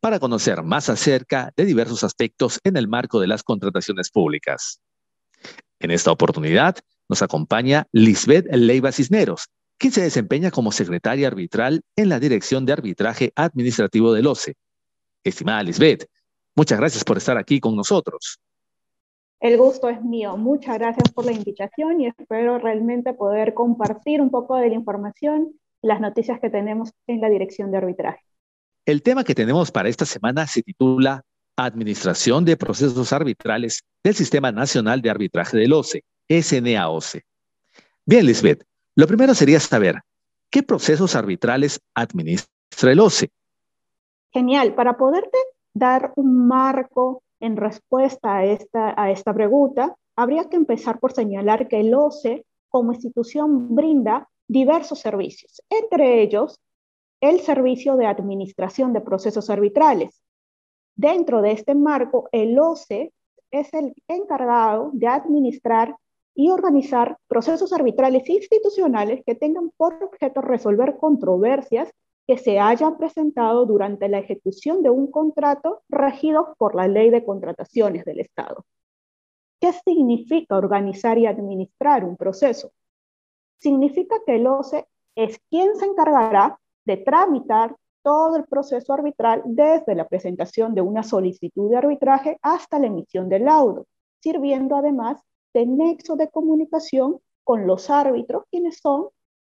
para conocer más acerca de diversos aspectos en el marco de las contrataciones públicas. En esta oportunidad nos acompaña Lisbeth Leiva Cisneros, quien se desempeña como secretaria arbitral en la Dirección de Arbitraje Administrativo del OCE. Estimada Lisbeth, muchas gracias por estar aquí con nosotros. El gusto es mío. Muchas gracias por la invitación y espero realmente poder compartir un poco de la información y las noticias que tenemos en la Dirección de Arbitraje. El tema que tenemos para esta semana se titula Administración de Procesos Arbitrales del Sistema Nacional de Arbitraje del OCE, SNAOCE. Bien, Lisbeth, lo primero sería saber, ¿qué procesos arbitrales administra el OCE? Genial, para poderte dar un marco en respuesta a esta, a esta pregunta, habría que empezar por señalar que el OCE como institución brinda diversos servicios, entre ellos el servicio de administración de procesos arbitrales. Dentro de este marco, el OCE es el encargado de administrar y organizar procesos arbitrales institucionales que tengan por objeto resolver controversias que se hayan presentado durante la ejecución de un contrato regido por la Ley de Contrataciones del Estado. ¿Qué significa organizar y administrar un proceso? Significa que el OCE es quien se encargará de tramitar todo el proceso arbitral desde la presentación de una solicitud de arbitraje hasta la emisión del laudo, sirviendo además de nexo de comunicación con los árbitros, quienes son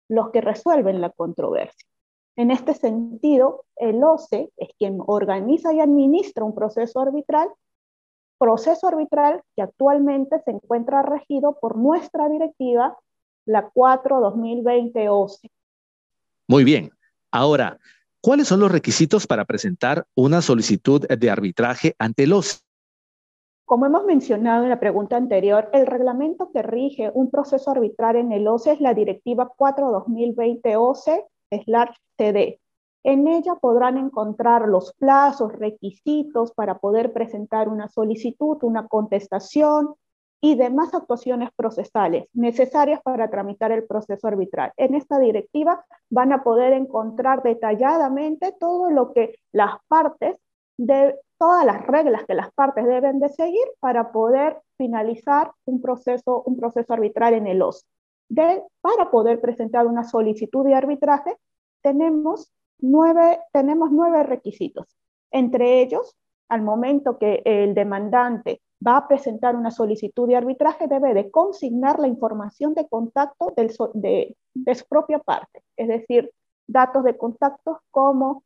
los que resuelven la controversia. En este sentido, el OCE es quien organiza y administra un proceso arbitral, proceso arbitral que actualmente se encuentra regido por nuestra directiva, la 4-2020 OCE. Muy bien, Ahora, ¿cuáles son los requisitos para presentar una solicitud de arbitraje ante el OCE? Como hemos mencionado en la pregunta anterior, el reglamento que rige un proceso arbitral en el OCE es la Directiva 4-2020 OCE-CD. En ella podrán encontrar los plazos, requisitos para poder presentar una solicitud, una contestación, y demás actuaciones procesales necesarias para tramitar el proceso arbitral. En esta directiva van a poder encontrar detalladamente todo lo que las partes, de, todas las reglas que las partes deben de seguir para poder finalizar un proceso, un proceso arbitral en el OS. Para poder presentar una solicitud de arbitraje, tenemos nueve, tenemos nueve requisitos. Entre ellos, al momento que el demandante va a presentar una solicitud de arbitraje, debe de consignar la información de contacto de, su propia parte, es decir, datos de contacto como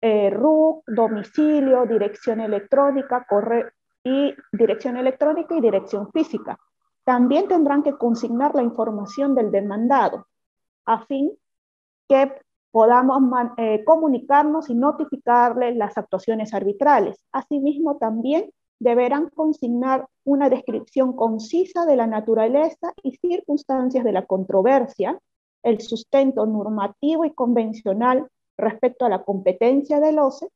eh, RUC, domicilio, dirección electrónica, correo y dirección electrónica y dirección física. También tendrán que consignar la información del demandado a fin que podamos eh, comunicarnos y notificarle las actuaciones arbitrales. Asimismo, también deberán consignar una descripción concisa de la naturaleza y circunstancias de la controversia, el sustento normativo y convencional respecto a la competencia del OCE.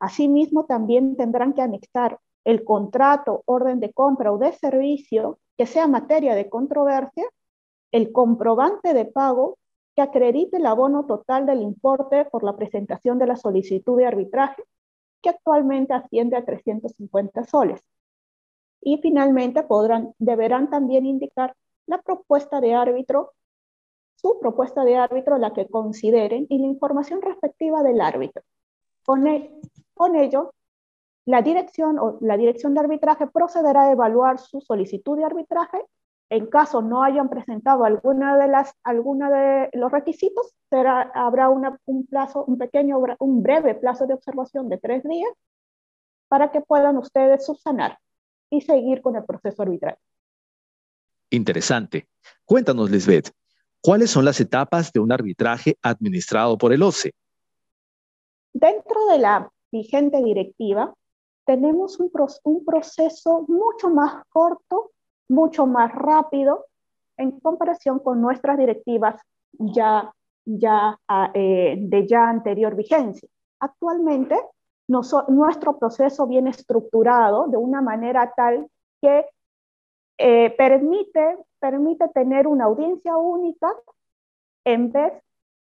Asimismo, también tendrán que anexar el contrato, orden de compra o de servicio que sea materia de controversia, el comprobante de pago que acredite el abono total del importe por la presentación de la solicitud de arbitraje que actualmente asciende a 350 soles. Y finalmente podrán, deberán también indicar la propuesta de árbitro, su propuesta de árbitro, la que consideren, y la información respectiva del árbitro. Con, el, con ello, la dirección o la dirección de arbitraje procederá a evaluar su solicitud de arbitraje en caso no hayan presentado alguna de las alguna de los requisitos, será, habrá un plazo, un pequeño, un breve plazo de observación de tres días para que puedan ustedes subsanar y seguir con el proceso arbitral. Interesante. Cuéntanos, Lisbeth, ¿cuáles son las etapas de un arbitraje administrado por el OCE? Dentro de la vigente directiva, tenemos un, un proceso mucho más corto, mucho más rápido en comparación con nuestras directivas ya, ya ah, eh, de ya anterior vigencia. Actualmente, nuestro proceso viene estructurado de una manera tal que eh, permite, permite tener una audiencia única en vez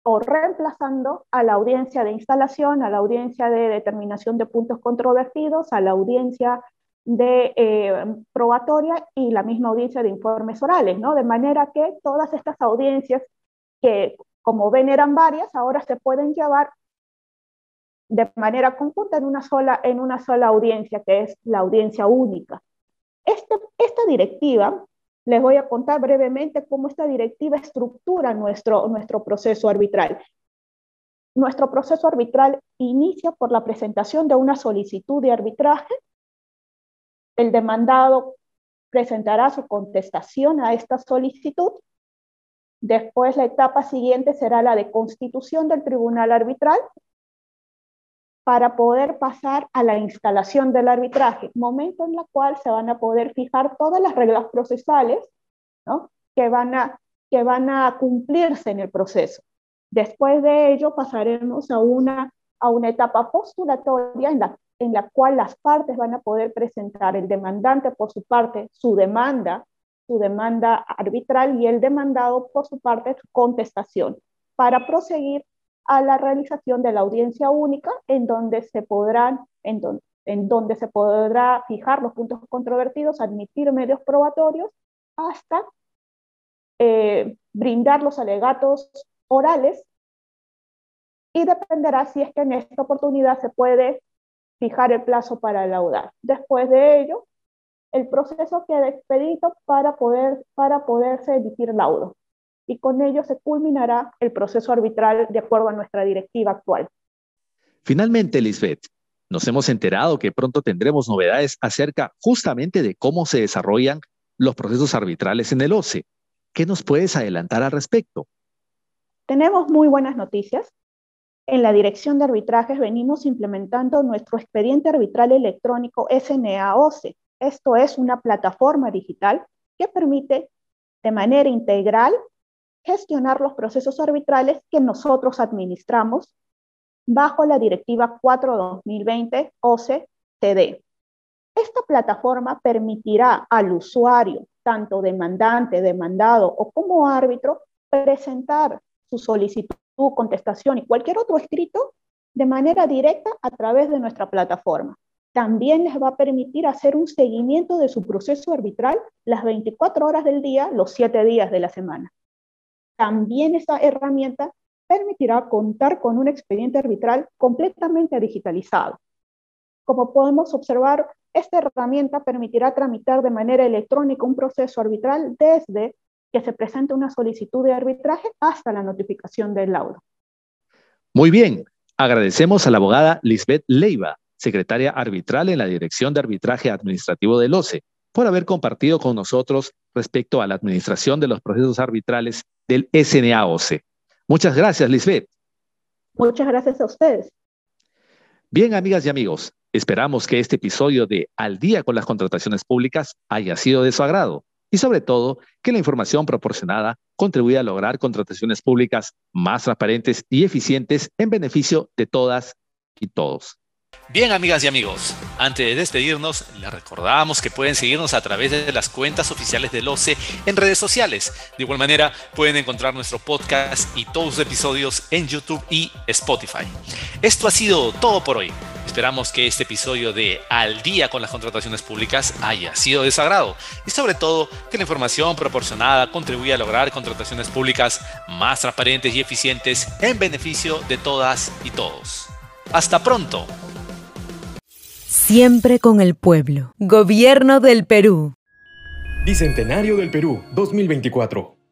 o reemplazando a la audiencia de instalación, a la audiencia de determinación de puntos controvertidos, a la audiencia de eh, probatoria y la misma audiencia de informes orales, ¿no? De manera que todas estas audiencias que, como ven, eran varias, ahora se pueden llevar de manera conjunta en una sola, en una sola audiencia, que es la audiencia única. Este, esta directiva les voy a contar brevemente cómo esta directiva estructura nuestro, nuestro proceso arbitral. Nuestro proceso arbitral inicia por la presentación de una solicitud de arbitraje. El demandado presentará su contestación a esta solicitud. Después, la etapa siguiente será la de constitución del tribunal arbitral, para poder pasar a la instalación del arbitraje, momento en el cual se van a poder fijar todas las reglas procesales que, van a, que van a cumplirse en el proceso. Después de ello pasaremos a una, a una etapa postulatoria en la, en la cual las partes van a poder presentar el demandante por su parte su demanda, su demanda arbitral y el demandado por su parte su contestación para proseguir a la realización de la audiencia única en donde se podrán, en, en donde se podrá fijar los puntos controvertidos, admitir medios probatorios hasta eh, brindar los alegatos orales. Y dependerá si es que en esta oportunidad se puede fijar el plazo para laudar. Después de ello, el proceso queda expedito para, poder, para poderse emitir laudo y con ello se culminará el proceso arbitral de acuerdo a nuestra directiva actual. Finalmente, Lisbeth, nos hemos enterado que pronto tendremos novedades acerca justamente de cómo se desarrollan los procesos arbitrales en el OCE. ¿Qué nos puedes adelantar al respecto? Tenemos muy buenas noticias. En la Dirección de Arbitrajes venimos implementando nuestro expediente arbitral electrónico SNA-OCE. Esto es una plataforma digital que permite de manera integral gestionar los procesos arbitrales que nosotros administramos bajo la Directiva 4-2020 OCTD. Esta plataforma permitirá al usuario, tanto demandante, demandado o como árbitro, presentar su solicitud, contestación y cualquier otro escrito de manera directa a través de nuestra plataforma. También les va a permitir hacer un seguimiento de su proceso arbitral las 24 horas del día, los 7 días de la semana. También esta herramienta permitirá contar con un expediente arbitral completamente digitalizado. Como podemos observar, esta herramienta permitirá tramitar de manera electrónica un proceso arbitral desde que se presente una solicitud de arbitraje hasta la notificación del laudo. Muy bien, agradecemos a la abogada Lisbeth Leiva, secretaria arbitral en la Dirección de Arbitraje Administrativo del OCE, por haber compartido con nosotros respecto a la administración de los procesos arbitrales del SNAOC. Muchas gracias, Lisbeth. Muchas gracias a ustedes. Bien, amigas y amigos, esperamos que este episodio de Al día con las contrataciones públicas haya sido de su agrado y sobre todo que la información proporcionada contribuya a lograr contrataciones públicas más transparentes y eficientes en beneficio de todas y todos. Bien, amigas y amigos, antes de despedirnos, les recordamos que pueden seguirnos a través de las cuentas oficiales del OCE en redes sociales. De igual manera, pueden encontrar nuestro podcast y todos los episodios en YouTube y Spotify. Esto ha sido todo por hoy. Esperamos que este episodio de Al día con las contrataciones públicas haya sido de sagrado y sobre todo que la información proporcionada contribuya a lograr contrataciones públicas más transparentes y eficientes en beneficio de todas y todos. Hasta pronto. Siempre con el pueblo. Gobierno del Perú. Bicentenario del Perú 2024.